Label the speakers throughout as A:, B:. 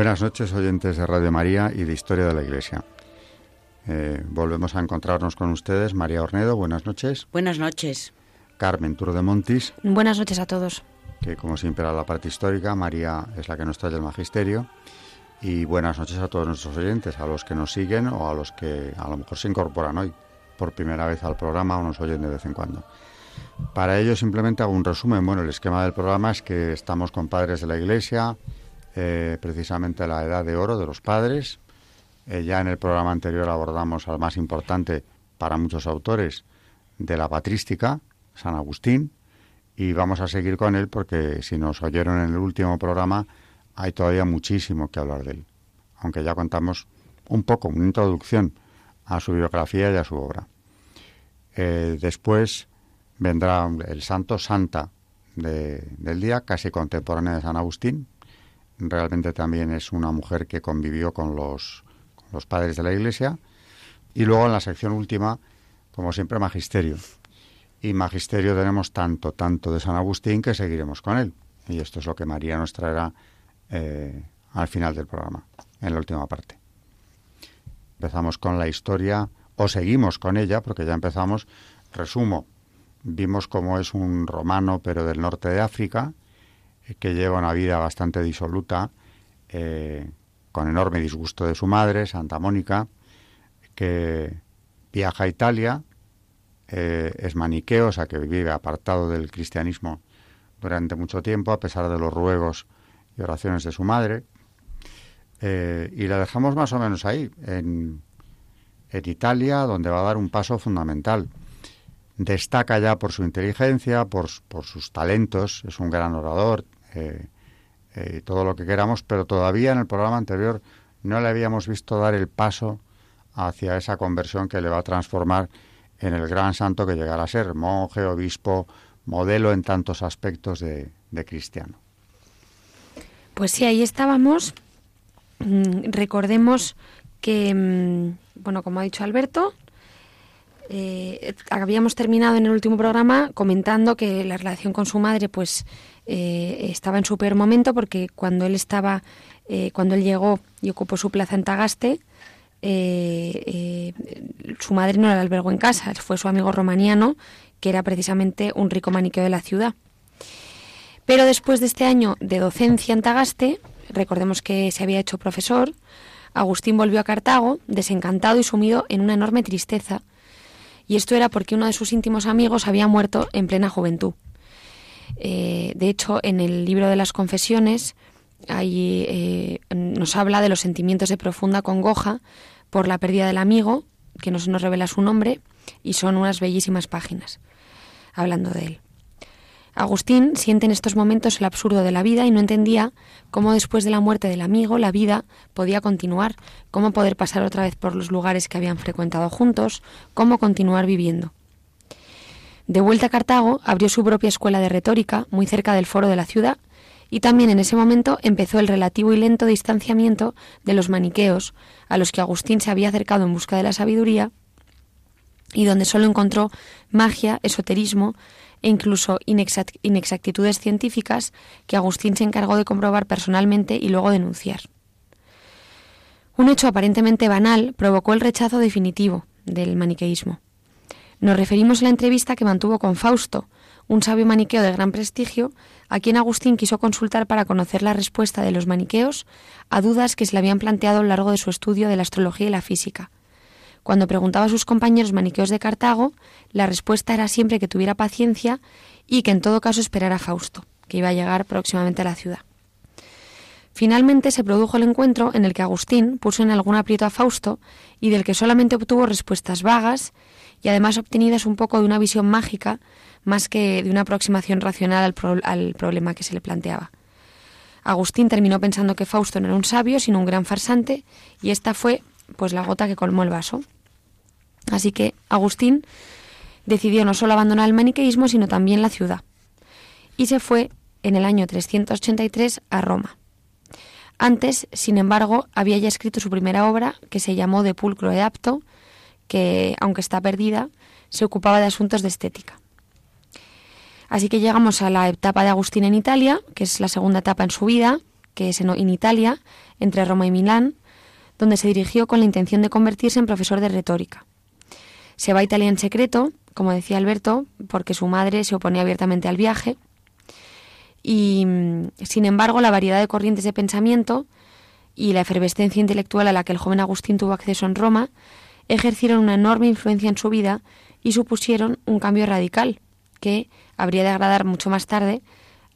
A: Buenas noches, oyentes de Radio María y de Historia de la Iglesia. Eh, volvemos a encontrarnos con ustedes. María Ornedo, buenas noches.
B: Buenas noches.
A: Carmen Turo de Montis.
C: Buenas noches a todos.
A: Que como siempre a la parte histórica, María es la que nos trae el magisterio. Y buenas noches a todos nuestros oyentes, a los que nos siguen o a los que a lo mejor se incorporan hoy por primera vez al programa o nos oyen de vez en cuando. Para ello simplemente hago un resumen. Bueno, el esquema del programa es que estamos con padres de la Iglesia, eh, precisamente la edad de oro de los padres. Eh, ya en el programa anterior abordamos al más importante para muchos autores de la patrística, San Agustín, y vamos a seguir con él porque si nos oyeron en el último programa hay todavía muchísimo que hablar de él, aunque ya contamos un poco, una introducción a su biografía y a su obra. Eh, después vendrá el santo santa del día, casi contemporáneo de San Agustín, realmente también es una mujer que convivió con los, los padres de la Iglesia. Y luego en la sección última, como siempre, magisterio. Y magisterio tenemos tanto, tanto de San Agustín que seguiremos con él. Y esto es lo que María nos traerá eh, al final del programa, en la última parte. Empezamos con la historia, o seguimos con ella, porque ya empezamos. Resumo, vimos cómo es un romano, pero del norte de África, que lleva una vida bastante disoluta, eh, con enorme disgusto de su madre, Santa Mónica, que viaja a Italia, eh, es maniqueo, o sea que vive apartado del cristianismo durante mucho tiempo, a pesar de los ruegos y oraciones de su madre. Eh, y la dejamos más o menos ahí, en, en Italia, donde va a dar un paso fundamental. Destaca ya por su inteligencia, por, por sus talentos, es un gran orador, eh, eh, todo lo que queramos, pero todavía en el programa anterior no le habíamos visto dar el paso hacia esa conversión que le va a transformar en el gran santo que llegará a ser, monje, obispo, modelo en tantos aspectos de, cristiano.
C: Pues sí, ahí estábamos. Mm, recordemos que, mm, bueno, como ha dicho Alberto, eh, habíamos terminado en el último programa comentando que la relación con su madre, pues, eh, estaba en su peor momento porque cuando él estaba, eh, cuando él llegó y ocupó su plaza en Tagaste, eh, su madre no la albergó en casa, fue su amigo romaniano, que era precisamente un rico maniqueo de la ciudad. Pero después de este año de docencia en Tagaste, recordemos que se había hecho profesor, Agustín volvió a Cartago, desencantado y sumido en una enorme tristeza. Y esto era porque uno de sus íntimos amigos había muerto en plena juventud. Eh, de hecho, en el libro de las confesiones ahí, eh, nos habla de los sentimientos de profunda congoja por la pérdida del amigo, que no se nos revela su nombre, y son unas bellísimas páginas hablando de él. Agustín siente en estos momentos el absurdo de la vida y no entendía cómo después de la muerte del amigo la vida podía continuar, cómo poder pasar otra vez por los lugares que habían frecuentado juntos, cómo continuar viviendo. De vuelta a Cartago, abrió su propia escuela de retórica muy cerca del foro de la ciudad y también en ese momento empezó el relativo y lento distanciamiento de los maniqueos, a los que Agustín se había acercado en busca de la sabiduría y donde solo encontró magia, esoterismo e incluso inexactitudes científicas que Agustín se encargó de comprobar personalmente y luego denunciar. Un hecho aparentemente banal provocó el rechazo definitivo del maniqueísmo. Nos referimos a la entrevista que mantuvo con Fausto, un sabio maniqueo de gran prestigio, a quien Agustín quiso consultar para conocer la respuesta de los maniqueos a dudas que se le habían planteado a lo largo de su estudio de la astrología y la física. Cuando preguntaba a sus compañeros maniqueos de Cartago, la respuesta era siempre que tuviera paciencia y que en todo caso esperara a Fausto, que iba a llegar próximamente a la ciudad. Finalmente se produjo el encuentro en el que Agustín puso en algún aprieto a Fausto y del que solamente obtuvo respuestas vagas y además obtenidas un poco de una visión mágica más que de una aproximación racional al, problema que se le planteaba. Agustín terminó pensando que Fausto no era un sabio, sino un gran farsante, y esta fue pues la gota que colmó el vaso. Así que Agustín decidió no solo abandonar el maniqueísmo, sino también la ciudad. Y se fue en el año 383 a Roma. Antes, sin embargo, había ya escrito su primera obra, que se llamó De Pulcro e Apto, que, aunque está perdida, se ocupaba de asuntos de estética. Así que llegamos a la etapa de Agustín en Italia, que es la segunda etapa en su vida, que es en Italia, entre Roma y Milán, donde se dirigió con la intención de convertirse en profesor de retórica. Se va a Italia en secreto, como decía Alberto, porque su madre se oponía abiertamente al viaje, y, sin embargo, la variedad de corrientes de pensamiento y la efervescencia intelectual a la que el joven Agustín tuvo acceso en Roma ejercieron una enorme influencia en su vida y supusieron un cambio radical que habría de agradar mucho más tarde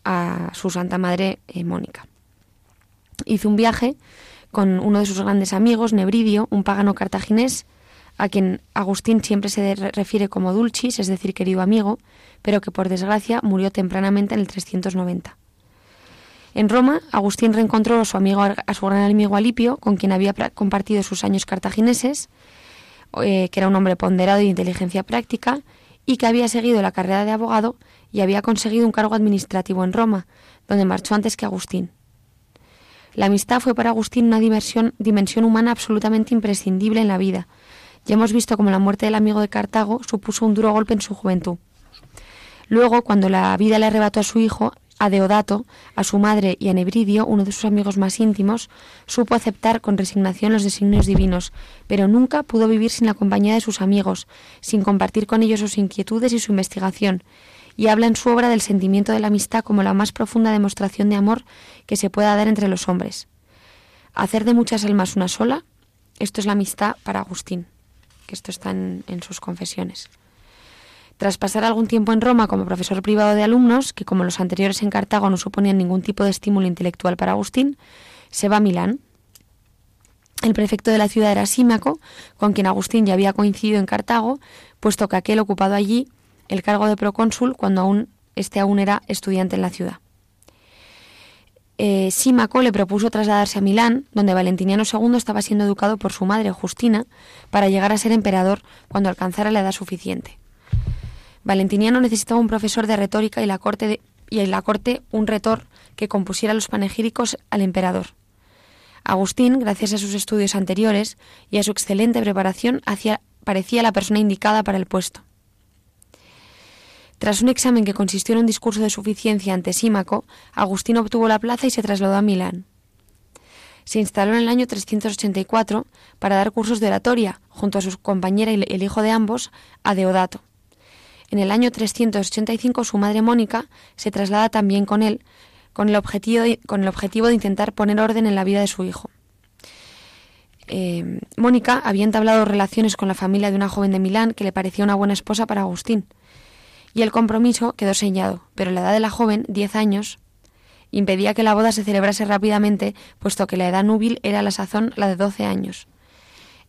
C: a su santa madre eh, Mónica. Hizo un viaje con uno de sus grandes amigos, Nebridio, un pagano cartaginés, a quien Agustín siempre se refiere como Dulcis, es decir, querido amigo, pero que por desgracia murió tempranamente en el 390. En Roma, Agustín reencontró a su, amigo, a su gran amigo Alipio, con quien había compartido sus años cartagineses, eh, que era un hombre ponderado y de inteligencia práctica, y que había seguido la carrera de abogado y había conseguido un cargo administrativo en Roma, donde marchó antes que Agustín. La amistad fue para Agustín una dimensión, dimensión humana absolutamente imprescindible en la vida. Ya hemos visto cómo la muerte del amigo de Cartago supuso un duro golpe en su juventud. Luego, cuando la vida le arrebató a su hijo, a Deodato, a su madre y a Nebridio, uno de sus amigos más íntimos, supo aceptar con resignación los designios divinos, pero nunca pudo vivir sin la compañía de sus amigos, sin compartir con ellos sus inquietudes y su investigación, y habla en su obra del sentimiento de la amistad como la más profunda demostración de amor que se pueda dar entre los hombres. Hacer de muchas almas una sola, esto es la amistad para Agustín, que esto está en, en sus confesiones. Tras pasar algún tiempo en Roma como profesor privado de alumnos, que como los anteriores en Cartago no suponían ningún tipo de estímulo intelectual para Agustín, se va a Milán. El prefecto de la ciudad era Símaco, con quien Agustín ya había coincidido en Cartago, puesto que aquel ocupado allí el cargo de procónsul cuando aún este aún era estudiante en la ciudad. Eh, Símaco le propuso trasladarse a Milán, donde Valentiniano II estaba siendo educado por su madre Justina, para llegar a ser emperador cuando alcanzara la edad suficiente. Valentiniano necesitaba un profesor de retórica y, en la corte un retor que compusiera los panegíricos al emperador. Agustín, gracias a sus estudios anteriores y a su excelente preparación, parecía la persona indicada para el puesto. Tras un examen que consistió en un discurso de suficiencia ante Símaco, Agustín obtuvo la plaza y se trasladó a Milán. Se instaló en el año 384 para dar cursos de oratoria, junto a su compañera y el hijo de ambos, a Deodato. En el año 385 su madre Mónica se traslada también con él, con el objetivo de, intentar poner orden en la vida de su hijo. Eh, Mónica había entablado relaciones con la familia de una joven de Milán que le parecía una buena esposa para Agustín, y el compromiso quedó sellado, pero la edad de la joven, diez años, impedía que la boda se celebrase rápidamente, puesto que la edad núbil era a la sazón la de doce años.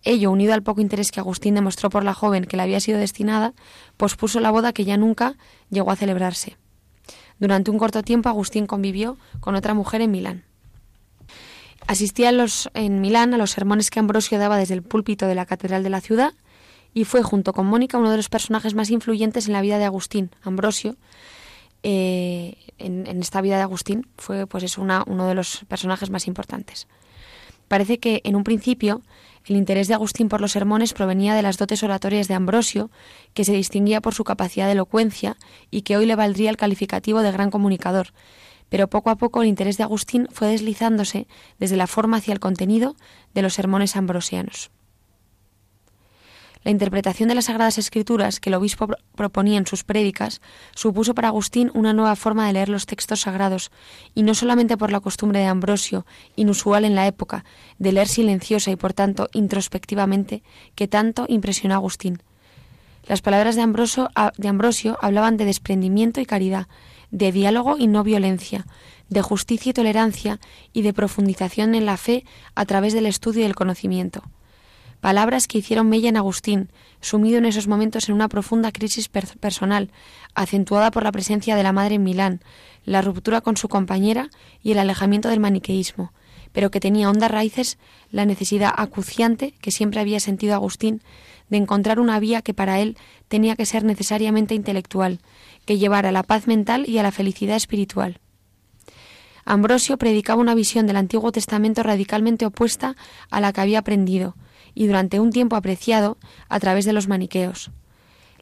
C: Ello, unido al poco interés que Agustín demostró por la joven que le había sido destinada, pospuso la boda que ya nunca llegó a celebrarse. Durante un corto tiempo Agustín convivió con otra mujer en Milán. Asistía en, Milán a los sermones que Ambrosio daba desde el púlpito de la catedral de la ciudad y fue junto con Mónica uno de los personajes más influyentes en la vida de Agustín. Ambrosio, eh, en, esta vida de Agustín, fue pues es uno de los personajes más importantes. Parece que en un principio el interés de Agustín por los sermones provenía de las dotes oratorias de Ambrosio, que se distinguía por su capacidad de elocuencia y que hoy le valdría el calificativo de gran comunicador. Pero poco a poco el interés de Agustín fue deslizándose desde la forma hacia el contenido de los sermones ambrosianos. La interpretación de las Sagradas Escrituras que el obispo proponía en sus prédicas supuso para Agustín una nueva forma de leer los textos sagrados, y no solamente por la costumbre de Ambrosio, inusual en la época, de leer silenciosa y por tanto introspectivamente, que tanto impresionó a Agustín. Las palabras de Ambrosio, de Ambrosio hablaban de desprendimiento y caridad, de diálogo y no violencia, de justicia y tolerancia y de profundización en la fe a través del estudio y el conocimiento. Palabras que hicieron mella en Agustín, sumido en esos momentos en una profunda crisis personal, acentuada por la presencia de la madre en Milán, la ruptura con su compañera y el alejamiento del maniqueísmo, pero que tenía hondas raíces la necesidad acuciante que siempre había sentido Agustín de encontrar una vía que para él tenía que ser necesariamente intelectual, que llevara a la paz mental y a la felicidad espiritual. Ambrosio predicaba una visión del Antiguo Testamento radicalmente opuesta a la que había aprendido y durante un tiempo apreciado a través de los maniqueos.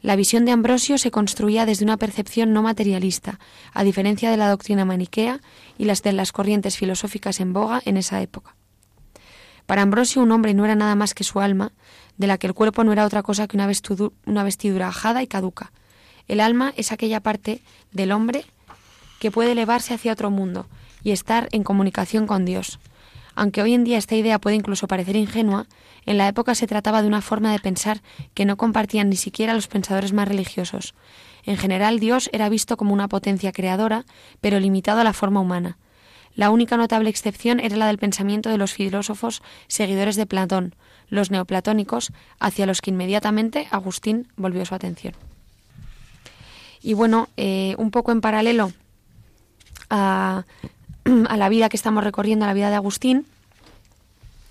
C: La visión de Ambrosio se construía desde una percepción no materialista, a diferencia de la doctrina maniquea y las de las corrientes filosóficas en boga en esa época. Para Ambrosio un hombre no era nada más que su alma, de la que el cuerpo no era otra cosa que una, una vestidura ajada y caduca. El alma es aquella parte del hombre que puede elevarse hacia otro mundo y estar en comunicación con Dios. Aunque hoy en día esta idea puede incluso parecer ingenua, en la época se trataba de una forma de pensar que no compartían ni siquiera los pensadores más religiosos. En general, Dios era visto como una potencia creadora, pero limitado a la forma humana. La única notable excepción era la del pensamiento de los filósofos seguidores de Platón, los neoplatónicos, hacia los que inmediatamente Agustín volvió su atención. Y bueno, eh, un poco en paralelo a, la vida que estamos recorriendo, a la vida de Agustín,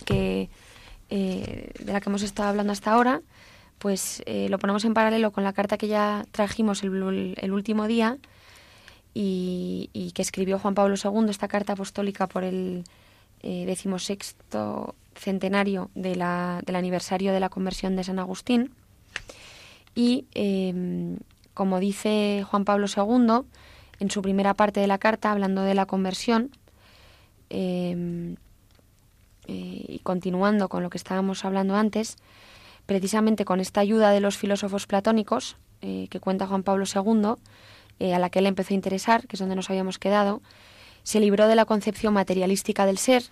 C: que, eh, de la que hemos estado hablando hasta ahora, pues eh, lo ponemos en paralelo con la carta que ya trajimos el último día, y, que escribió Juan Pablo II, esta carta apostólica por el eh, decimosexto centenario del aniversario de la conversión de San Agustín. Y em, como dice Juan Pablo II, en su primera parte de la carta, hablando de la conversión, em, eh, y continuando con lo que estábamos hablando antes, precisamente con esta ayuda de los filósofos platónicos eh, que cuenta Juan Pablo II, eh, a la que él empezó a interesar, que es donde nos habíamos quedado, se libró de la concepción materialística del ser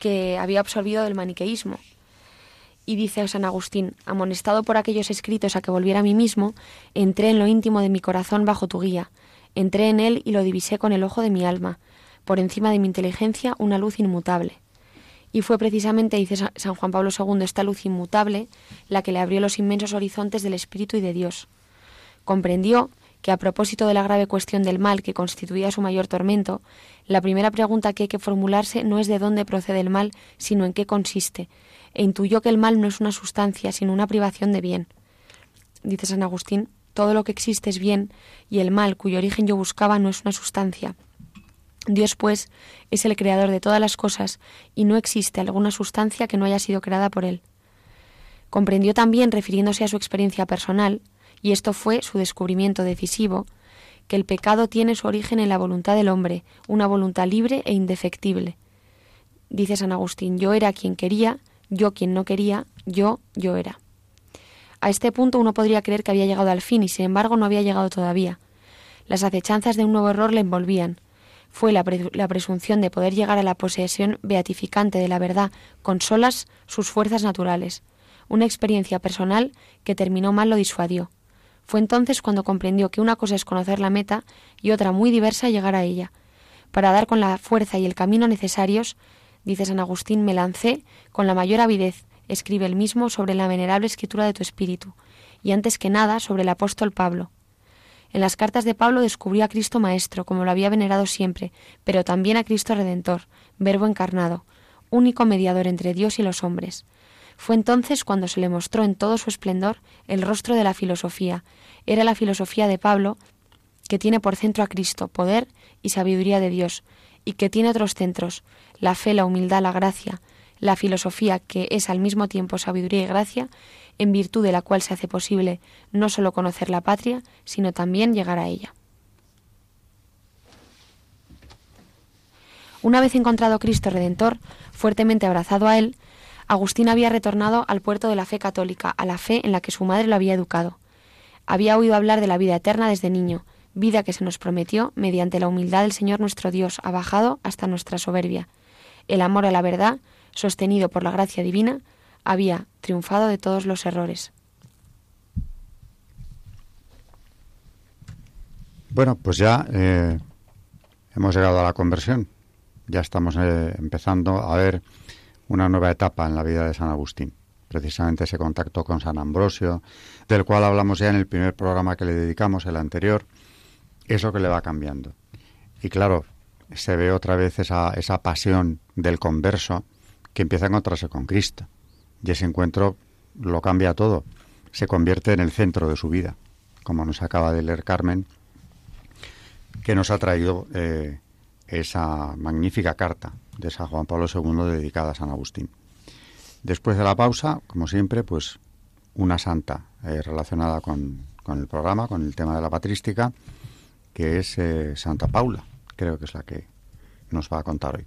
C: que había absorbido del maniqueísmo. Y dice San Agustín, amonestado por aquellos escritos a que volviera a mí mismo, entré en lo íntimo de mi corazón bajo tu guía, entré en él y lo divisé con el ojo de mi alma, por encima de mi inteligencia una luz inmutable. Y fue precisamente, dice San Juan Pablo II, esta luz inmutable la que le abrió los inmensos horizontes del Espíritu y de Dios. Comprendió que a propósito de la grave cuestión del mal que constituía su mayor tormento, la primera pregunta que hay que formularse no es de dónde procede el mal, sino en qué consiste, e intuyó que el mal no es una sustancia, sino una privación de bien. Dice San Agustín, todo lo que existe es bien, y el mal, cuyo origen yo buscaba, no es una sustancia. Dios, pues, es el creador de todas las cosas, y no existe alguna sustancia que no haya sido creada por él. Comprendió también, refiriéndose a su experiencia personal, y esto fue su descubrimiento decisivo, que el pecado tiene su origen en la voluntad del hombre, una voluntad libre e indefectible. Dice San Agustín, yo era quien quería, yo quien no quería, yo, yo era. A este punto uno podría creer que había llegado al fin y sin embargo no había llegado todavía. Las acechanzas de un nuevo error le envolvían. Fue la, la presunción de poder llegar a la posesión beatificante de la verdad con solas sus fuerzas naturales. Una experiencia personal que terminó mal lo disuadió. Fue entonces cuando comprendió que una cosa es conocer la meta y otra muy diversa llegar a ella. Para dar con la fuerza y el camino necesarios, dice San Agustín, me lancé con la mayor avidez, escribe el mismo, sobre la venerable escritura de tu espíritu, y antes que nada sobre el apóstol Pablo. En las cartas de Pablo descubrió a Cristo Maestro, como lo había venerado siempre, pero también a Cristo Redentor, Verbo encarnado, único mediador entre Dios y los hombres. Fue entonces cuando se le mostró en todo su esplendor el rostro de la filosofía. Era la filosofía de Pablo, que tiene por centro a Cristo, poder y sabiduría de Dios, y que tiene otros centros, la fe, la humildad, la gracia, la filosofía que es al mismo tiempo sabiduría y gracia, en virtud de la cual se hace posible no sólo conocer la patria, sino también llegar a ella. Una vez encontrado Cristo Redentor, fuertemente abrazado a Él, Agustín había retornado al puerto de la fe católica, a la fe en la que su madre lo había educado. Había oído hablar de la vida eterna desde niño, vida que se nos prometió mediante la humildad del Señor nuestro Dios, ha bajado hasta nuestra soberbia. El amor a la verdad, sostenido por la gracia divina, había triunfado de todos los errores.
A: Bueno, pues ya eh, hemos llegado a la conversión. Ya estamos eh, empezando a ver una nueva etapa en la vida de San Agustín. Precisamente ese contacto con San Ambrosio, del cual hablamos ya en el primer programa que le dedicamos, el anterior, es lo que le va cambiando. Y claro, se ve otra vez esa, esa pasión del converso que empieza a encontrarse con Cristo. Y ese encuentro lo cambia todo. Se convierte en el centro de su vida, como nos acaba de leer Carmen, que nos ha traído eh, esa magnífica carta de San Juan Pablo II dedicada a San Agustín. Después de la pausa, como siempre, pues una santa eh, relacionada con, con, el programa, con el tema de la patrística, que es eh, Santa Paula, creo que es la que nos va a contar hoy.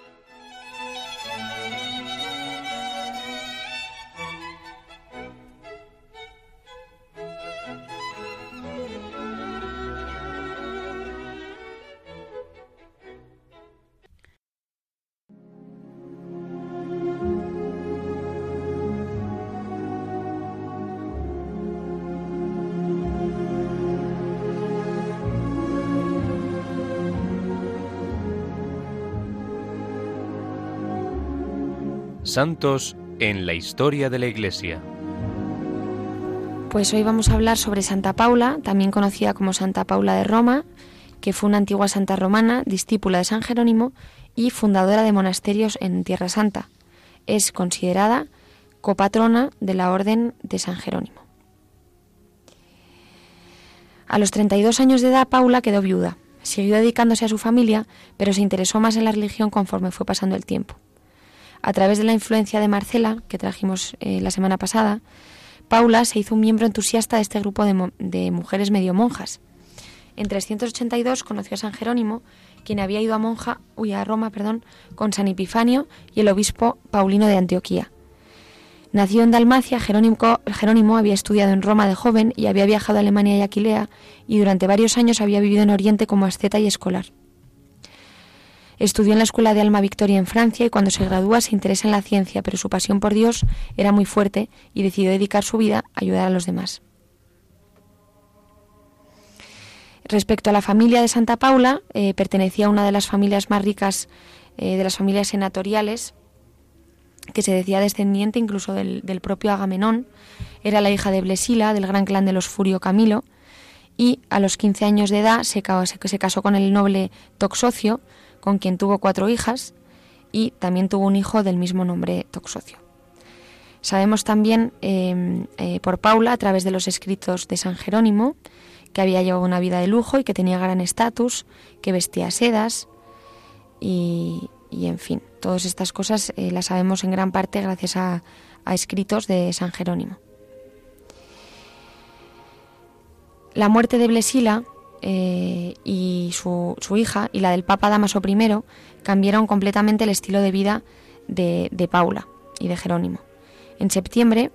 B: Santos en la historia de la Iglesia.
C: Pues hoy vamos a hablar sobre Santa Paula, también conocida como Santa Paula de Roma, que fue una antigua santa romana, discípula de San Jerónimo y fundadora de monasterios en Tierra Santa. Es considerada copatrona de la Orden de San Jerónimo. A los 32 años de edad, Paula quedó viuda. Siguió dedicándose a su familia, pero se interesó más en la religión conforme fue pasando el tiempo. A través de la influencia de Marcela, que trajimos eh, la semana pasada, Paula se hizo un miembro entusiasta de este grupo de, mujeres medio monjas. En 382 conoció a San Jerónimo, quien había ido a, monja, a Roma perdón, con San Epifanio y el obispo Paulino de Antioquía. Nació en Dalmacia, Jerónimo, Jerónimo, había estudiado en Roma de joven y había viajado a Alemania y Aquilea, y durante varios años había vivido en Oriente como asceta y escolar. Estudió en la Escuela de Alma Victoria en Francia y cuando se gradúa se interesa en la ciencia, pero su pasión por Dios era muy fuerte y decidió dedicar su vida a ayudar a los demás. Respecto a la familia de Santa Paula, eh, pertenecía a una de las familias más ricas eh, de las familias senatoriales, que se decía descendiente incluso del, propio Agamenón. Era la hija de Blesila, del gran clan de los Furio Camilo, y a los 15 años de edad se, se casó con el noble Toxocio, con quien tuvo cuatro hijas y también tuvo un hijo del mismo nombre Toxocio. Sabemos también em, eh, por Paula, a través de los escritos de San Jerónimo, que había llevado una vida de lujo y que tenía gran estatus, que vestía sedas y, en fin, todas estas cosas eh, las sabemos en gran parte gracias a, a escritos de San Jerónimo. La muerte de Blesila eh, y su, hija y la del Papa Damaso I cambiaron completamente el estilo de vida de, Paula y de Jerónimo. En septiembre,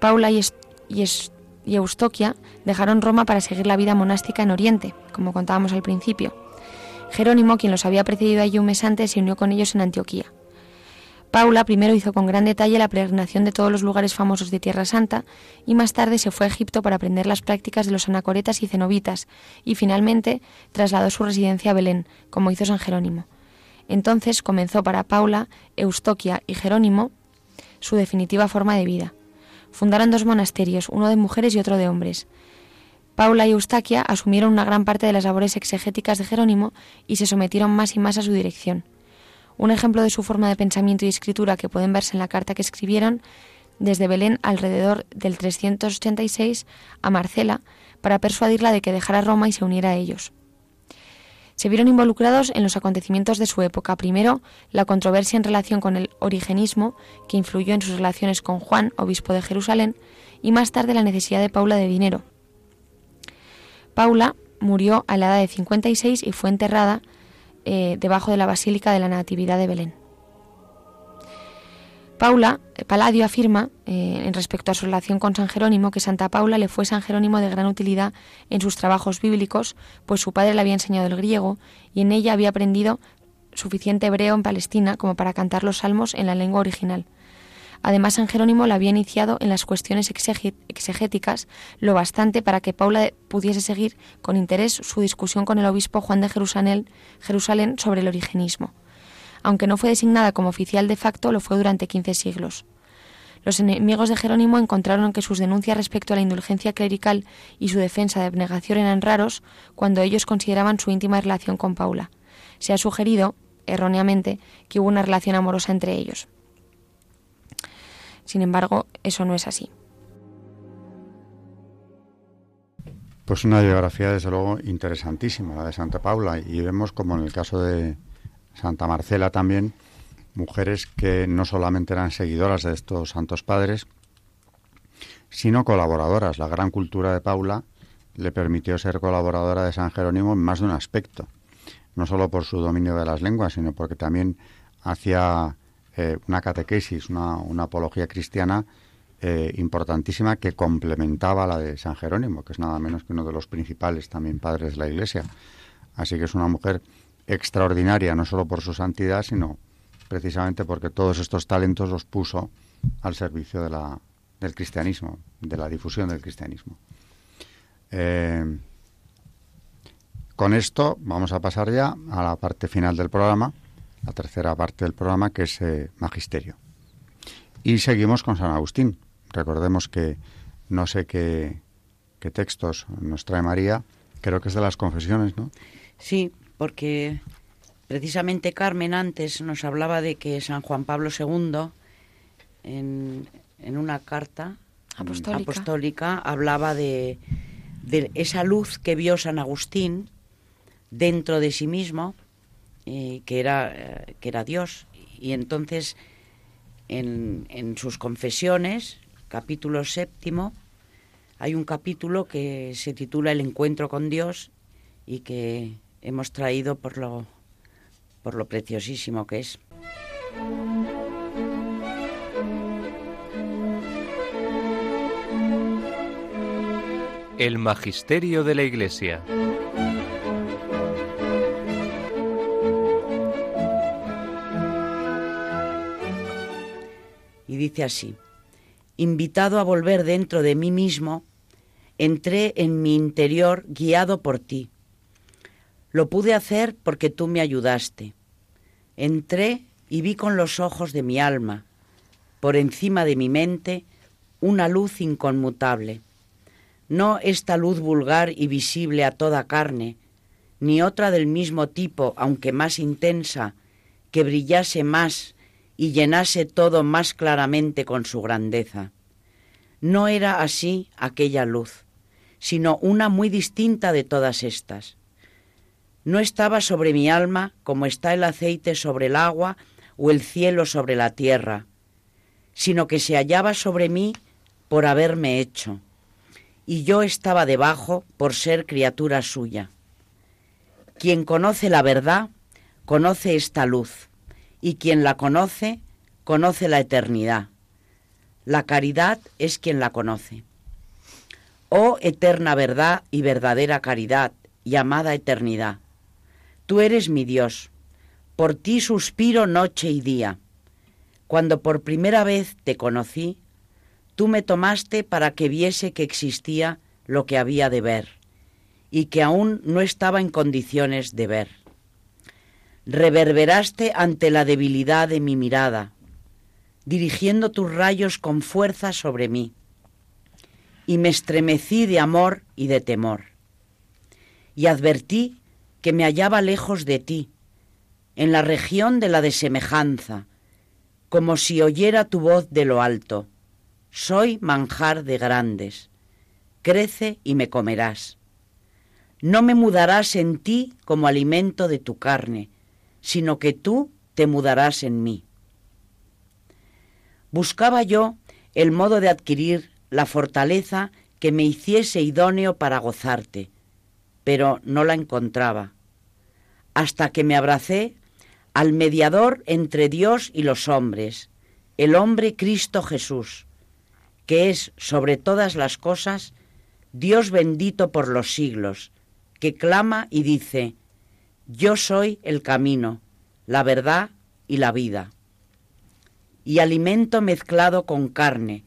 C: Paula y, y Eustoquia dejaron Roma para seguir la vida monástica en Oriente, como contábamos al principio. Jerónimo, quien los había precedido allí un mes antes, se unió con ellos en Antioquía. Paula primero hizo con gran detalle la peregrinación de todos los lugares famosos de Tierra Santa y más tarde se fue a Egipto para aprender las prácticas de los anacoretas y cenobitas y finalmente trasladó su residencia a Belén, como hizo San Jerónimo. Entonces comenzó para Paula, Eustoquia y Jerónimo su definitiva forma de vida. Fundaron dos monasterios, uno de mujeres y otro de hombres. Paula y Eustaquia asumieron una gran parte de las labores exegéticas de Jerónimo y se sometieron más y más a su dirección. Un ejemplo de su forma de pensamiento y escritura que pueden verse en la carta que escribieron desde Belén alrededor del 386 a Marcela para persuadirla de que dejara Roma y se uniera a ellos. Se vieron involucrados en los acontecimientos de su época. Primero, la controversia en relación con el origenismo, que influyó en sus relaciones con Juan, obispo de Jerusalén, y más tarde la necesidad de Paula de dinero. Paula murió a la edad de 56 y fue enterrada eh, debajo de la Basílica de la Natividad de Belén. Paula, eh, Paladio afirma, eh, en respecto a su relación con San Jerónimo, que Santa Paula le fue San Jerónimo de gran utilidad en sus trabajos bíblicos, pues su padre le había enseñado el griego y en ella había aprendido suficiente hebreo en Palestina como para cantar los salmos en la lengua original. Además, San Jerónimo la había iniciado en las cuestiones exegéticas lo bastante para que Paula pudiese seguir con interés su discusión con el obispo Juan de Jerusalén, sobre el origenismo. Aunque no fue designada como oficial de facto, lo fue durante 15 siglos. Los enemigos de Jerónimo encontraron que sus denuncias respecto a la indulgencia clerical y su defensa de abnegación eran raros cuando ellos consideraban su íntima relación con Paula. Se ha sugerido, erróneamente, que hubo una relación amorosa entre ellos. Sin embargo, eso no es así.
A: Pues una biografía, desde luego, interesantísima, la de Santa Paula, y vemos como en el caso de Santa Marcela también, mujeres que no solamente eran seguidoras de estos santos padres, sino colaboradoras. La gran cultura de Paula le permitió ser colaboradora de San Jerónimo en más de un aspecto, no solo por su dominio de las lenguas, sino porque también hacía eh, una catequesis, una, apología cristiana eh, importantísima que complementaba la de San Jerónimo, que es nada menos que uno de los principales también padres de la Iglesia. Así que es una mujer extraordinaria, no solo por su santidad, sino precisamente porque todos estos talentos los puso al servicio de la, del cristianismo, de la difusión del cristianismo. Eh, con esto vamos a pasar ya a la parte final del programa, la tercera parte del programa, que es eh, Magisterio. Y seguimos con San Agustín. Recordemos que no sé qué, qué textos nos trae María, creo que es de las confesiones, ¿no?
D: Sí, porque precisamente Carmen antes nos hablaba de que San Juan Pablo II, en, en una carta apostólica, hablaba de, de esa luz que vio San Agustín dentro de sí mismo que, era, que era Dios. Y entonces, en, en sus confesiones, capítulo séptimo, hay un capítulo que se titula El encuentro con Dios y que hemos traído por lo, por lo preciosísimo que es.
B: El Magisterio de la Iglesia.
D: Y dice así, invitado a volver dentro de mí mismo, entré en mi interior guiado por ti. Lo pude hacer porque tú me ayudaste. Entré y vi con los ojos de mi alma, por encima de mi mente, una luz inconmutable. No esta luz vulgar y visible a toda carne, ni otra del mismo tipo, aunque más intensa, que brillase más y llenase todo más claramente con su grandeza. No era así aquella luz, sino una muy distinta de todas estas. No estaba sobre mi alma como está el aceite sobre el agua o el cielo sobre la tierra, sino que se hallaba sobre mí por haberme hecho, y yo estaba debajo por ser criatura suya. Quien conoce la verdad, conoce esta luz, y quien la conoce, conoce la eternidad. La caridad es quien la conoce. Oh eterna verdad y verdadera caridad, llamada eternidad. Tú eres mi Dios. Por ti suspiro noche y día. Cuando por primera vez te conocí, tú me tomaste para que viese que existía lo que había de ver y que aún no estaba en condiciones de ver reverberaste ante la debilidad de mi mirada, dirigiendo tus rayos con fuerza sobre mí, y me estremecí de amor y de temor, y advertí que me hallaba lejos de ti, en la región de la desemejanza, como si oyera tu voz de lo alto. Soy manjar de grandes, crece y me comerás. No me mudarás en ti como alimento de tu carne, sino que tú te mudarás en mí. Buscaba yo el modo de adquirir la fortaleza que me hiciese idóneo para gozarte, pero no la encontraba, hasta que me abracé al mediador entre Dios y los hombres, el hombre Cristo Jesús, que es sobre todas las cosas Dios bendito por los siglos, que clama y dice, Yo soy el camino, la verdad y la vida. Y alimento mezclado con carne,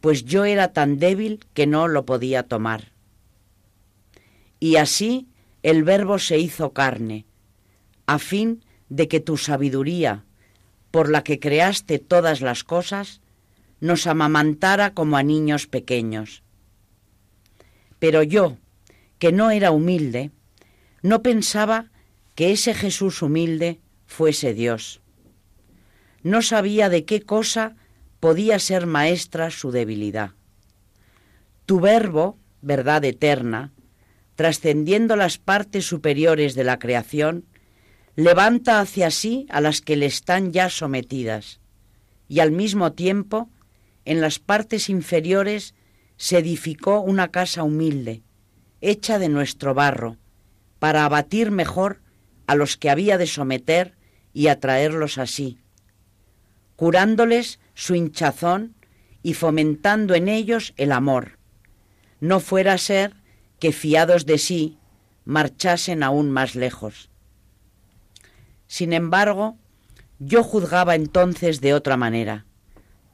D: pues yo era tan débil que no lo podía tomar. Y así el Verbo se hizo carne, a fin de que tu sabiduría, por la que creaste todas las cosas, nos amamantara como a niños pequeños. Pero yo, que no era humilde, no pensaba que ese Jesús humilde fuese Dios. No sabía de qué cosa podía ser maestra su debilidad. Tu verbo, verdad eterna, trascendiendo las partes superiores de la creación, levanta hacia sí a las que le están ya sometidas, y al mismo tiempo, en las partes inferiores, se edificó una casa humilde, hecha de nuestro barro, para abatir mejor a los que había de someter y atraerlos así, curándoles su hinchazón y fomentando en ellos el amor. No fuera a ser que fiados de sí marchasen aún más lejos. Sin embargo, yo juzgaba entonces de otra manera.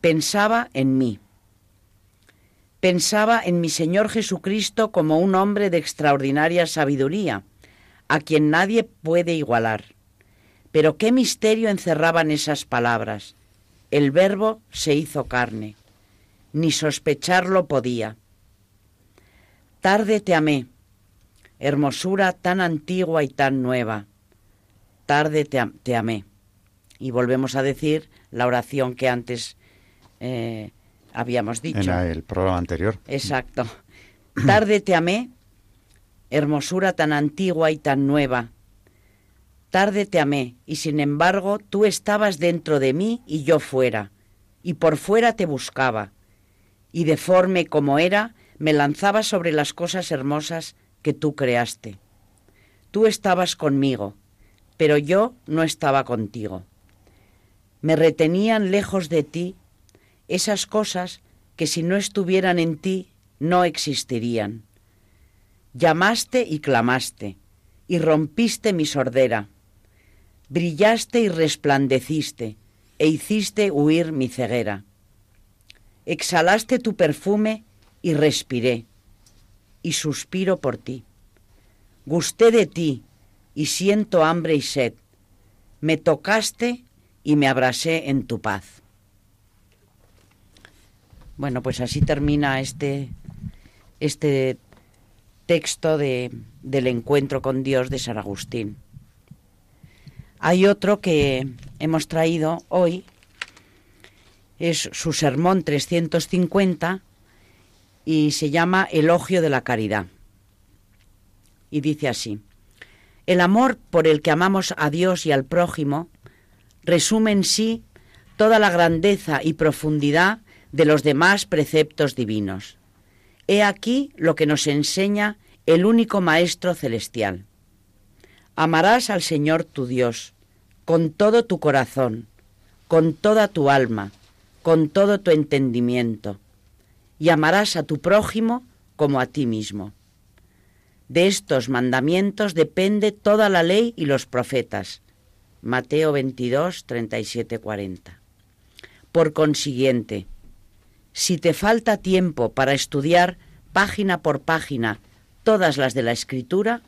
D: Pensaba en mí. Pensaba en mi Señor Jesucristo como un hombre de extraordinaria sabiduría, a quien nadie puede igualar. Pero qué misterio encerraban esas palabras. El verbo se hizo carne. Ni sospecharlo podía. Tarde te amé, hermosura tan antigua y tan nueva tarde te, amé. Y volvemos a decir la oración que antes eh, habíamos dicho.
A: En el programa anterior.
D: Exacto. Tarde te amé, hermosura tan antigua y tan nueva. Tarde te amé, y sin embargo tú estabas dentro de mí y yo fuera, y por fuera te buscaba, y deforme como era, me lanzaba sobre las cosas hermosas que tú creaste. Tú estabas conmigo, pero yo no estaba contigo. Me retenían lejos de ti esas cosas que si no estuvieran en ti no existirían. Llamaste y clamaste, y rompiste mi sordera. Brillaste y resplandeciste, e hiciste huir mi ceguera. Exhalaste tu perfume y respiré, y suspiro por ti. Gusté de ti, y siento hambre y sed. Me tocaste y me abrasé en tu paz. Bueno, pues así termina este, este texto de, del encuentro con Dios de San Agustín. Hay otro que hemos traído hoy, es su sermón 350 y se llama Elogio de la Caridad. Y dice así, el amor por el que amamos a Dios y al prójimo resume en sí toda la grandeza y profundidad de los demás preceptos divinos. He aquí lo que nos enseña el único Maestro celestial. Amarás al Señor tu Dios con todo tu corazón, con toda tu alma, con todo tu entendimiento, y amarás a tu prójimo como a ti mismo. De estos mandamientos depende toda la ley y los profetas. Mateo 22, 37, 40. Por consiguiente, si te falta tiempo para estudiar página por página todas las de la Escritura,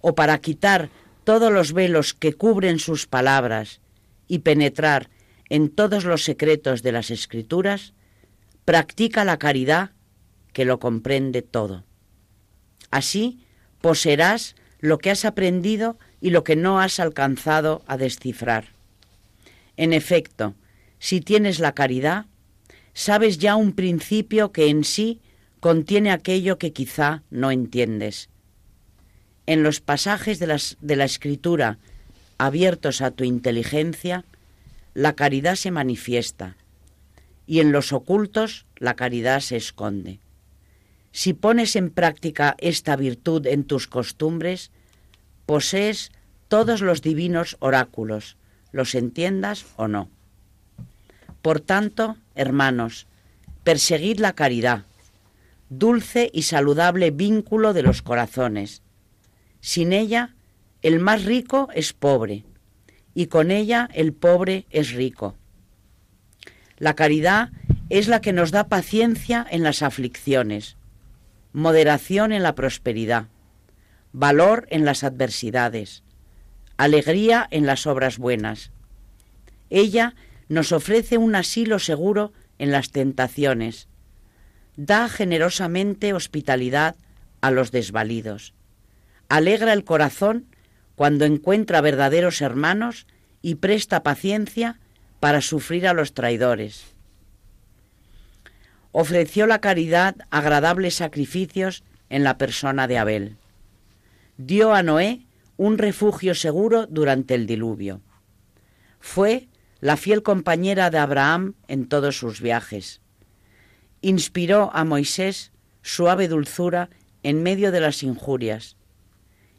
D: o para quitar todos los velos que cubren sus palabras y penetrar en todos los secretos de las Escrituras, practica la caridad que lo comprende todo. Así, poseerás lo que has aprendido y lo que no has alcanzado a descifrar. En efecto, si tienes la caridad, sabes ya un principio que en sí contiene aquello que quizá no entiendes. En los pasajes de, de la escritura abiertos a tu inteligencia, la caridad se manifiesta, y en los ocultos la caridad se esconde. si pones en práctica esta virtud en tus costumbres, posees todos los divinos oráculos, los entiendas o no. Por tanto, hermanos, perseguid la caridad, dulce y saludable vínculo de los corazones. Sin ella, el más rico es pobre, y con ella el pobre es rico. La caridad es la que nos da paciencia en las aflicciones, moderación en la prosperidad, valor en las adversidades, alegría en las obras buenas. Ella nos ofrece un asilo seguro en las tentaciones, da generosamente hospitalidad a los desvalidos, alegra el corazón cuando encuentra verdaderos hermanos y presta paciencia para sufrir a los traidores. Ofreció la caridad agradables sacrificios en la persona de Abel. Dio a Noé un refugio seguro durante el diluvio. Fue la fiel compañera de Abraham en todos sus viajes. Inspiró a Moisés suave dulzura en medio de las injurias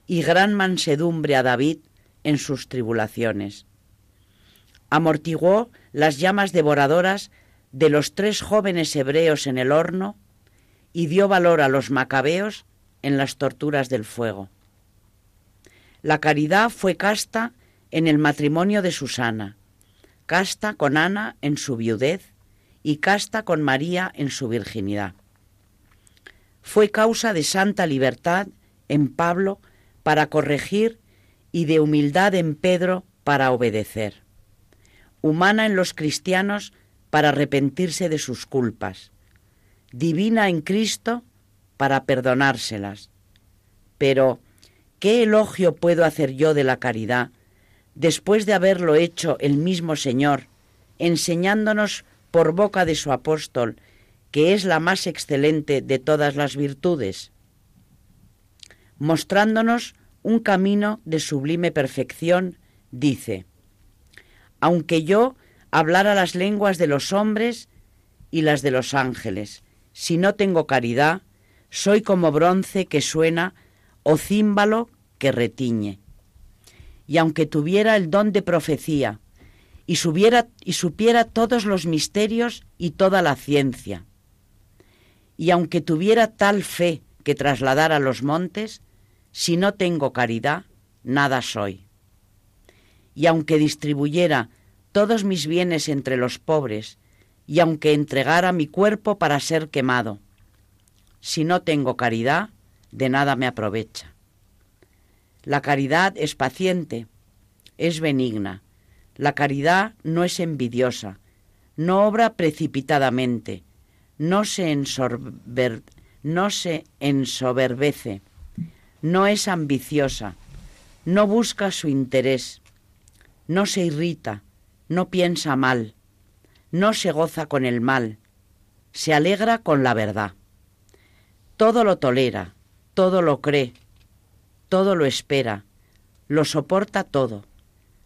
D: y gran mansedumbre a David en sus tribulaciones. Amortiguó las llamas devoradoras de los tres jóvenes hebreos en el horno y dio valor a los macabeos en las torturas del fuego. La caridad fue casta en el matrimonio de Susana, casta con Ana en su viudez y casta con María en su virginidad. Fue causa de santa libertad en Pablo para corregir y de humildad en Pedro para obedecer. Humana en los cristianos para arrepentirse de sus culpas. Divina en Cristo para perdonárselas. Pero, ¿qué elogio puedo hacer yo de la caridad después de haberlo hecho el mismo Señor, enseñándonos por boca de su apóstol que es la más excelente de todas las virtudes? Mostrándonos un camino de sublime perfección, dice, aunque yo hablara las lenguas de los hombres y las de los ángeles, si no tengo caridad, soy como bronce que suena o címbalo que retiñe. Y aunque tuviera el don de profecía, y, subiera, y supiera todos los misterios y toda la ciencia, y aunque tuviera tal fe que trasladara los montes, si no tengo caridad, nada soy. Y aunque distribuyera todos mis bienes entre los pobres, y aunque entregara mi cuerpo para ser quemado, si no tengo caridad, de nada me aprovecha. La caridad es paciente, es benigna. La caridad no es envidiosa, no obra precipitadamente, no se, no se ensoberbece, no es ambiciosa, no busca su interés, no se irrita, no piensa mal, no se goza con el mal, se alegra con la verdad. Todo lo tolera, todo lo cree, todo lo espera, lo soporta todo.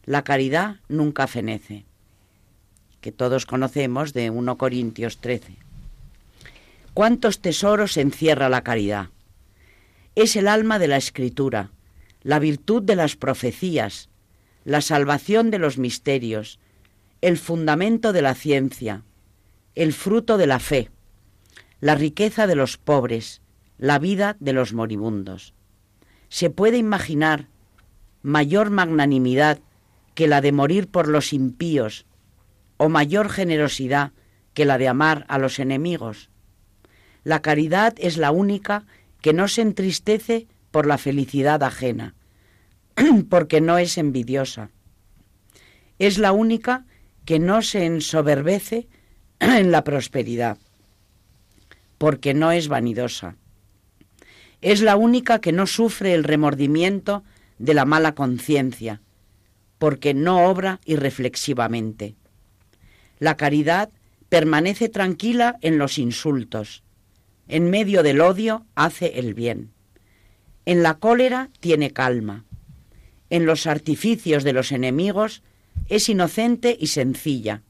D: La caridad nunca fenece, que todos conocemos de 1 Corintios 13. ¿Cuántos tesoros encierra la caridad? Es el alma de la escritura, la virtud de las profecías, la salvación de los misterios, el fundamento de la ciencia, el fruto de la fe, la riqueza de los pobres, la vida de los moribundos. ¿Se puede imaginar mayor magnanimidad que la de morir por los impíos o mayor generosidad que la de amar a los enemigos? La caridad es la única que no se entristece por la felicidad ajena, porque no es envidiosa. Es la única que no se ensoberbece en la prosperidad, porque no es vanidosa. Es la única que no sufre el remordimiento de la mala conciencia, porque no obra irreflexivamente. La caridad permanece tranquila en los insultos, en medio del odio hace el bien. En la cólera tiene calma. En los artificios de los enemigos es inocente y sencilla.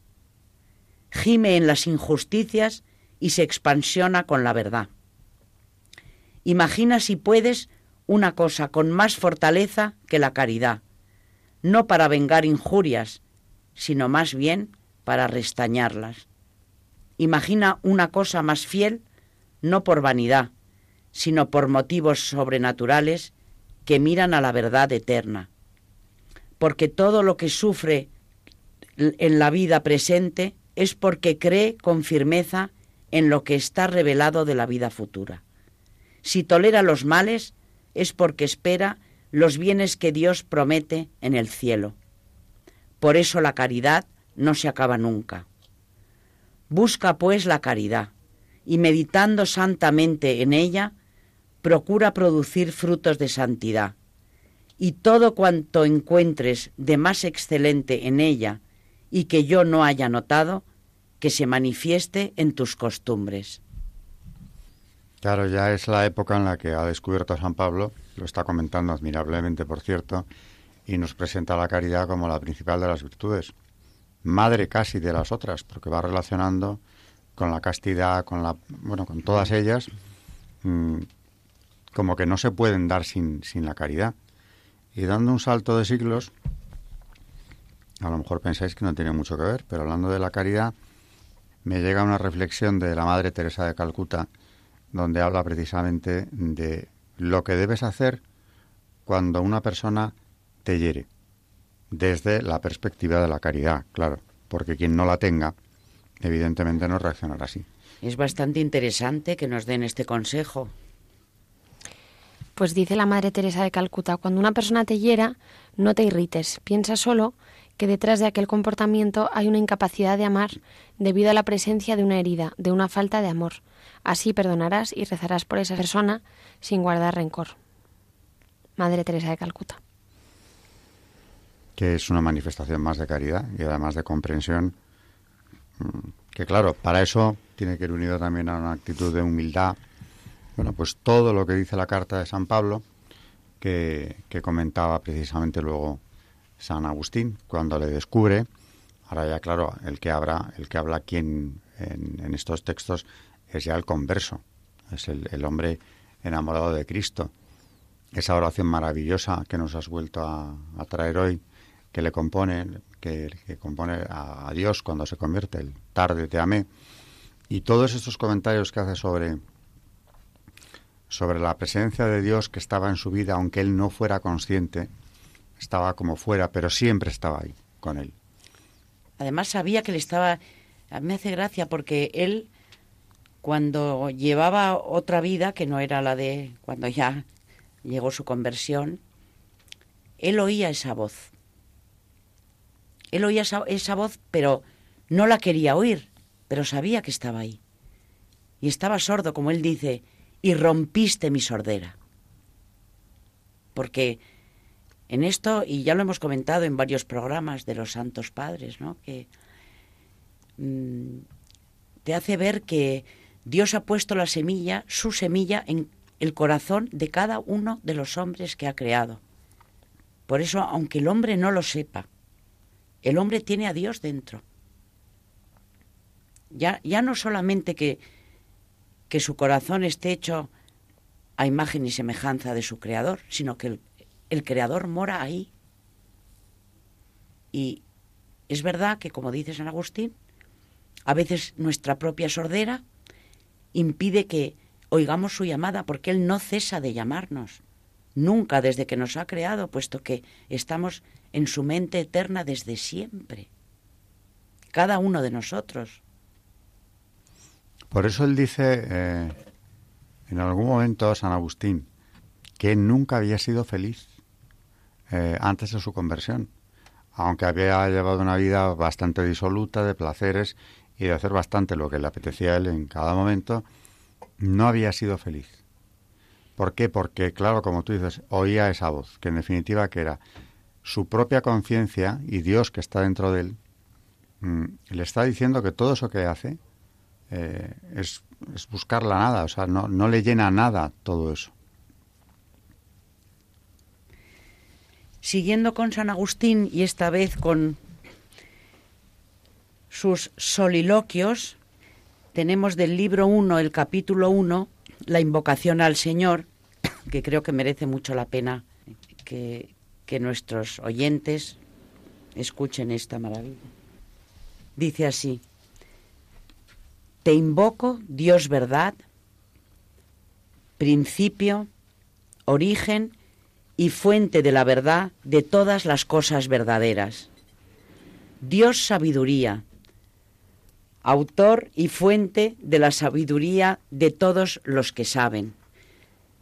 D: Gime en las injusticias y se expansiona con la verdad. Imagina si puedes una cosa con más fortaleza que la caridad, no para vengar injurias, sino más bien para restañarlas. Imagina una cosa más fiel, no por vanidad, sino por motivos sobrenaturales que miran a la verdad eterna. Porque todo lo que sufre en la vida presente es porque cree con firmeza en lo que está revelado de la vida futura. Si tolera los males es porque espera los bienes que Dios promete en el cielo. Por eso la caridad no se acaba nunca. Busca pues la caridad y meditando santamente en ella, procura producir frutos de santidad. Y todo cuanto encuentres de más excelente en ella y que yo no haya notado, que se manifieste en tus costumbres.
A: Claro, ya es la época en la que ha descubierto San Pablo, lo está comentando admirablemente, por cierto, y nos presenta la caridad como la principal de las virtudes, madre casi de las otras, porque va relacionando con la castidad, con la, bueno, con todas ellas, mm, como que no se pueden dar sin, sin la caridad. Y dando un salto de siglos, a lo mejor pensáis que no tiene mucho que ver, pero hablando de la caridad, me llega una reflexión de la Madre Teresa de Calcuta, donde habla precisamente de lo que debes hacer cuando una persona te hiere, desde la perspectiva de la caridad, claro, porque quien no la tenga, evidentemente no reaccionará así.
D: Es bastante interesante que nos den este consejo.
C: Pues dice la Madre Teresa de Calcuta, cuando una persona te hiera, no te irrites, piensa solo que detrás de aquel comportamiento hay una incapacidad de amar debido a la presencia de una herida, de una falta de amor. Así perdonarás y rezarás por esa persona sin guardar rencor. Madre Teresa de Calcuta.
A: Que es una manifestación más de caridad y además de comprensión. Que claro, para eso tiene que ir unido también a una actitud de humildad. Bueno, pues todo lo que dice la carta de San Pablo, que, que comentaba precisamente luego San Agustín cuando le descubre. Ahora ya claro, el que habla, el que habla aquí en, estos textos es ya el converso, es el, hombre enamorado de Cristo. Esa oración maravillosa que nos has vuelto a, traer hoy, que le compone, que, compone a, Dios cuando se convierte, el tarde te amé, y todos estos comentarios que hace sobre sobre la presencia de Dios que estaba en su vida, aunque él no fuera consciente, estaba como fuera, pero siempre estaba ahí con él.
D: Además sabía que le estaba... A mí me hace gracia porque él, cuando llevaba otra vida, que no era la de cuando ya llegó su conversión, él oía esa voz. Él oía esa, esa voz, pero no la quería oír, pero sabía que estaba ahí. Y estaba sordo, como él dice, y rompiste mi sordera. Porque en esto, y ya lo hemos comentado en varios programas de los Santos Padres, ¿no? que mm, te hace ver que Dios ha puesto la semilla, su semilla, en el corazón de cada uno de los hombres que ha creado. Por eso, aunque el hombre no lo sepa, el hombre tiene a Dios dentro. Ya, ya no solamente que, que su corazón esté hecho a imagen y semejanza de su creador, sino que el, el Creador mora ahí. Y es verdad que, como dice San Agustín, a veces nuestra propia sordera impide que oigamos su llamada, porque Él no cesa de llamarnos, nunca desde que nos ha creado, puesto que estamos en su mente eterna desde siempre, cada uno de nosotros.
A: Por eso Él dice eh, en algún momento, San Agustín, que nunca había sido feliz. Eh, antes de su conversión, aunque había llevado una vida bastante disoluta de placeres y de hacer bastante lo que le apetecía a él en cada momento, no había sido feliz. ¿Por qué? Porque, claro, como tú dices, oía esa voz, que en definitiva que era su propia conciencia y Dios que está dentro de él, mm, le está diciendo que todo eso que hace eh, es, es, buscar la nada, o sea, no, no le llena nada todo eso.
D: Siguiendo con San Agustín y esta vez con sus soliloquios, tenemos del libro 1, el capítulo 1, la invocación al Señor, que creo que merece mucho la pena que, que nuestros oyentes escuchen esta maravilla. Dice así, Te invoco, Dios verdad, principio, origen y fuente de la verdad de todas las cosas verdaderas. Dios sabiduría, autor y fuente de la sabiduría de todos los que saben.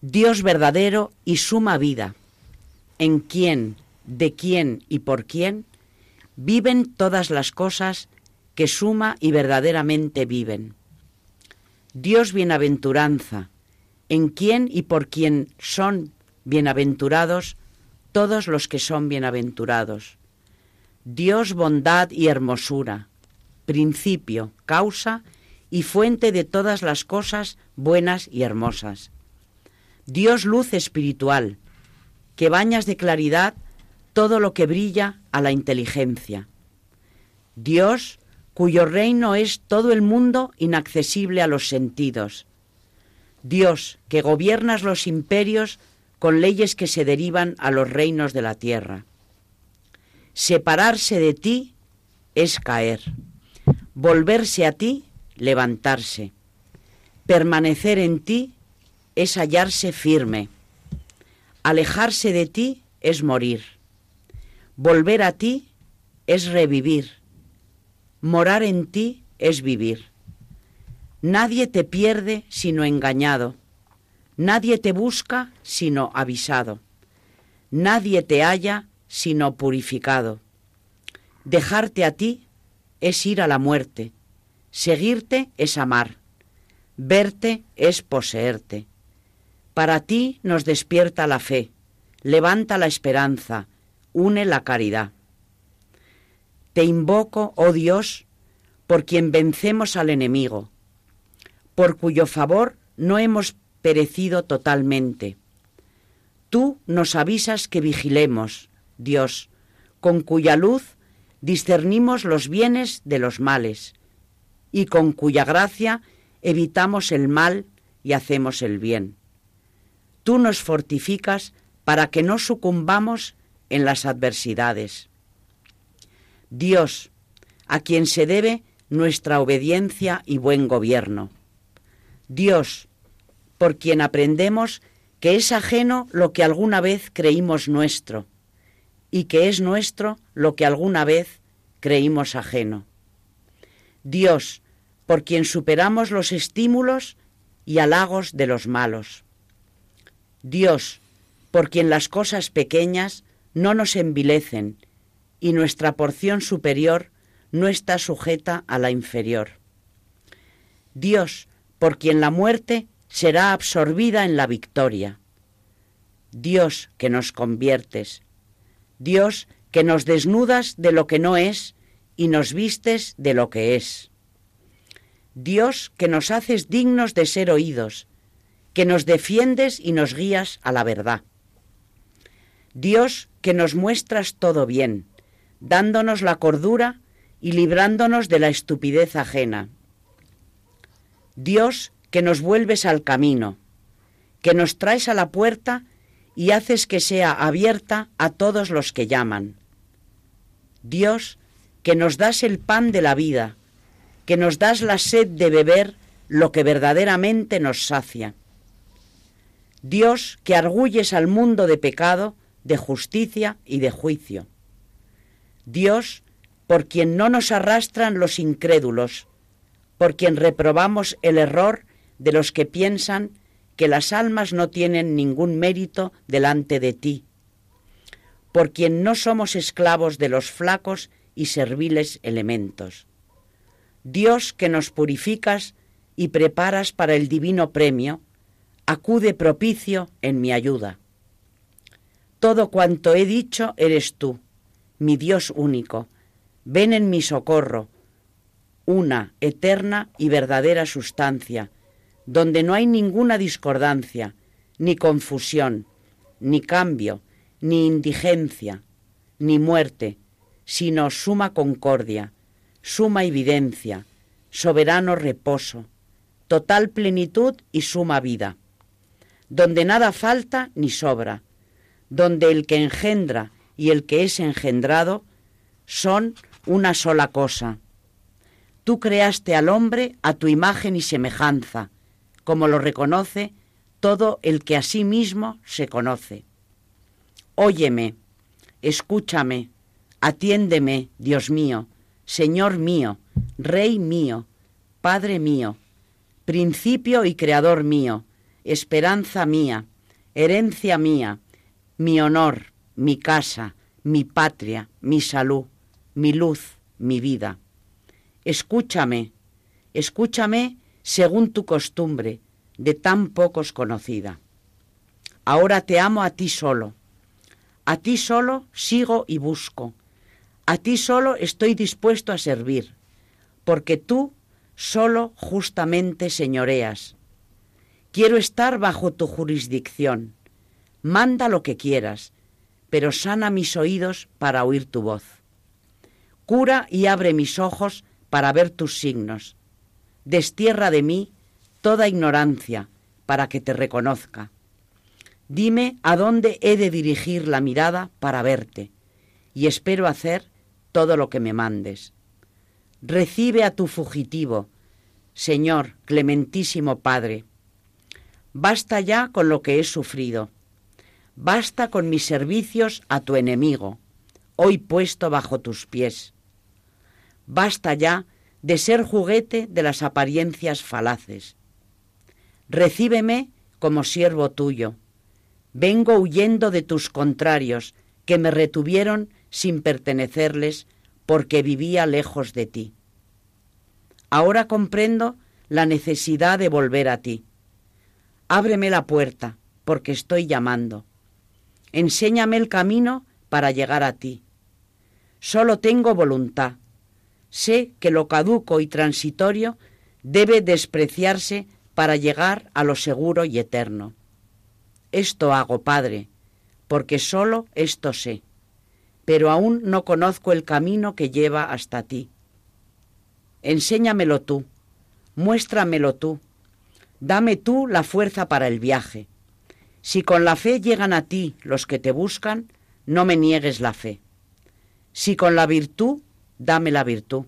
D: Dios verdadero y suma vida, en quien, de quién y por quién viven todas las cosas que suma y verdaderamente viven. Dios bienaventuranza, en quien y por quien son bienaventurados todos los que son bienaventurados. Dios bondad y hermosura, principio, causa y fuente de todas las cosas buenas y hermosas. Dios luz espiritual, que bañas de claridad todo lo que brilla a la inteligencia. Dios, cuyo reino es todo el mundo inaccesible a los sentidos. Dios, que gobiernas los imperios con leyes que se derivan a los reinos de la tierra. Separarse de ti es caer. Volverse a ti, levantarse. Permanecer en ti es hallarse firme. Alejarse de ti es morir. Volver a ti es revivir. Morar en ti es vivir. Nadie te pierde sino engañado. Nadie te busca sino avisado. Nadie te halla sino purificado. Dejarte a ti es ir a la muerte. Seguirte es amar. Verte es poseerte. Para ti nos despierta la fe, levanta la esperanza, une la caridad. Te invoco, oh Dios, por quien vencemos al enemigo, por cuyo favor no hemos perecido totalmente. Tú nos avisas que vigilemos, Dios, con cuya luz discernimos los bienes de los males, y con cuya gracia evitamos el mal y hacemos el bien. Tú nos fortificas para que no sucumbamos en las adversidades. Dios, a quien se debe nuestra obediencia y buen gobierno. Dios, por quien aprendemos que es ajeno lo que alguna vez creímos nuestro y que es nuestro lo que alguna vez creímos ajeno. Dios, por quien superamos los estímulos y halagos de los malos. Dios, por quien las cosas pequeñas no nos envilecen y nuestra porción superior no está sujeta a la inferior. Dios, por quien la muerte será absorbida en la victoria. Dios que nos conviertes. Dios que nos desnudas de lo que no es y nos vistes de lo que es. Dios que nos haces dignos de ser oídos, que nos defiendes y nos guías a la verdad. Dios que nos muestras todo bien, dándonos la cordura y librándonos de la estupidez ajena. Dios que nos vuelves al camino, que nos traes a la puerta y haces que sea abierta a todos los que llaman. Dios que nos das el pan de la vida, que nos das la sed de beber lo que verdaderamente nos sacia. Dios que arguyes al mundo de pecado de justicia y de juicio. Dios, por quien no nos arrastran los incrédulos, por quien reprobamos el error de los que piensan que las almas no tienen ningún mérito delante de ti, por quien no somos esclavos de los flacos y serviles elementos. Dios que nos purificas y preparas para el divino premio, acude propicio en mi ayuda. Todo cuanto he dicho eres tú, mi Dios único. Ven en mi socorro, una eterna y verdadera sustancia, donde no hay ninguna discordancia, ni confusión, ni cambio, ni indigencia, ni muerte, sino suma concordia, suma evidencia, soberano reposo, total plenitud y suma vida, donde nada falta ni sobra, donde el que engendra y el que es engendrado son una sola cosa. Tú creaste al hombre a tu imagen y semejanza, como lo reconoce todo el que a sí mismo se conoce. Óyeme, escúchame, atiéndeme, Dios mío, Señor mío, Rey mío, Padre mío, principio y creador mío, esperanza mía, herencia mía, mi honor, mi casa, mi patria, mi salud, mi luz, mi vida. Escúchame, escúchame según tu costumbre, de tan pocos conocida. Ahora te amo a ti solo. A ti solo sigo y busco. A ti solo estoy dispuesto a servir, porque tú solo justamente señoreas. Quiero estar bajo tu jurisdicción. Manda lo que quieras, pero sana mis oídos para oír tu voz. Cura y abre mis ojos para ver tus signos. Destierra de mí toda ignorancia para que te reconozca. Dime a dónde he de dirigir la mirada para verte, y espero hacer todo lo que me mandes. Recibe a tu fugitivo, Señor, clementísimo Padre. Basta ya con lo que he sufrido. Basta con mis servicios a tu enemigo, hoy puesto bajo tus pies. Basta ya de ser juguete de las apariencias falaces. Recíbeme como siervo tuyo. Vengo huyendo de tus contrarios, que me retuvieron sin pertenecerles, porque vivía lejos de ti. Ahora comprendo la necesidad de volver a ti. Ábreme la puerta, porque estoy llamando. Enséñame el camino para llegar a ti. Solo tengo voluntad. Sé que lo caduco y transitorio debe despreciarse para llegar a lo seguro y eterno. Esto hago, Padre, porque solo esto sé, pero aún no conozco el camino que lleva hasta ti. Enséñamelo tú, muéstramelo tú, dame tú la fuerza para el viaje. Si con la fe llegan a ti los que te buscan, no me niegues la fe. Si con la virtud, dame la virtud.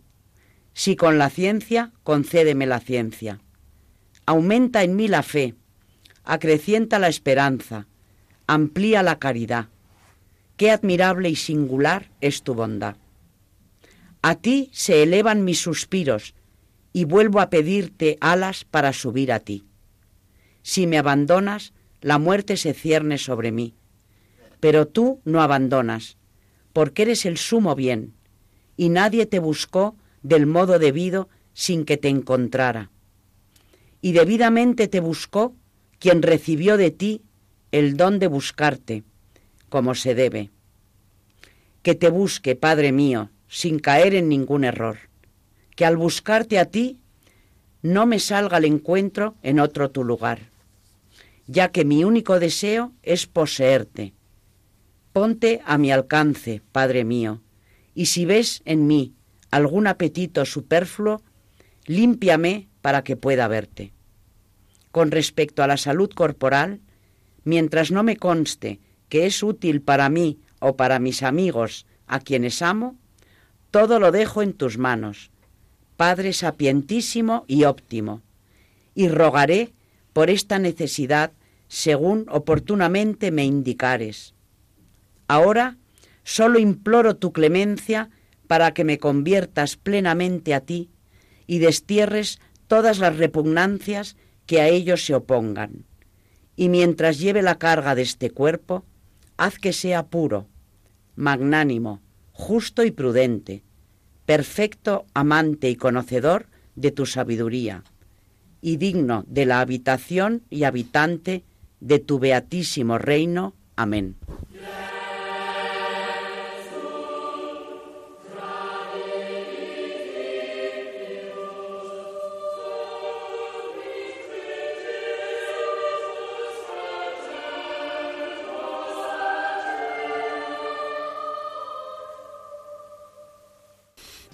D: Si con la ciencia, concédeme la ciencia Aumenta en mí la fe, acrecienta la esperanza, amplía la caridad. Qué admirable y singular es tu bondad. A ti se elevan mis suspiros y vuelvo a pedirte alas para subir a ti. Si me abandonas, la muerte se cierne sobre mí. Pero tú no abandonas, porque eres el sumo bien, y nadie te buscó del modo debido sin que te encontrara y debidamente te buscó quien recibió de ti el don de buscarte, como se debe. Que te busque, Padre mío, sin caer en ningún error, que al buscarte a ti no me salga al encuentro en otro tu lugar, ya que mi único deseo es poseerte. Ponte a mi alcance, Padre mío, y si ves en mí algún apetito superfluo, límpiame para que pueda verte con respecto a la salud corporal, mientras no me conste que es útil para mí o para mis amigos a quienes amo, todo lo dejo en tus manos, Padre sapientísimo y óptimo, y rogaré por esta necesidad según oportunamente me indicares. Ahora solo imploro tu clemencia para que me conviertas plenamente a ti y destierres todas las repugnancias que a ellos se opongan. Y mientras lleve la carga de este cuerpo, haz que sea puro, magnánimo, justo y prudente, perfecto amante y conocedor de tu sabiduría, y digno de la habitación y habitante de tu beatísimo reino. Amén.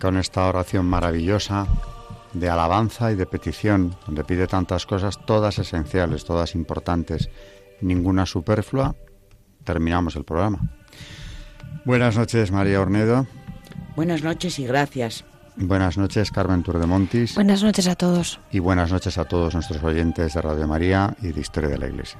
A: Con esta oración maravillosa de alabanza y de petición, donde pide tantas cosas, todas esenciales, todas importantes, ninguna superflua, terminamos el programa. Buenas noches, María Ornedo.
D: Buenas noches y gracias.
A: Buenas noches, Carmen Turdemontis.
C: Buenas noches a todos.
A: Y buenas noches a todos nuestros oyentes de Radio María y de Historia de la Iglesia.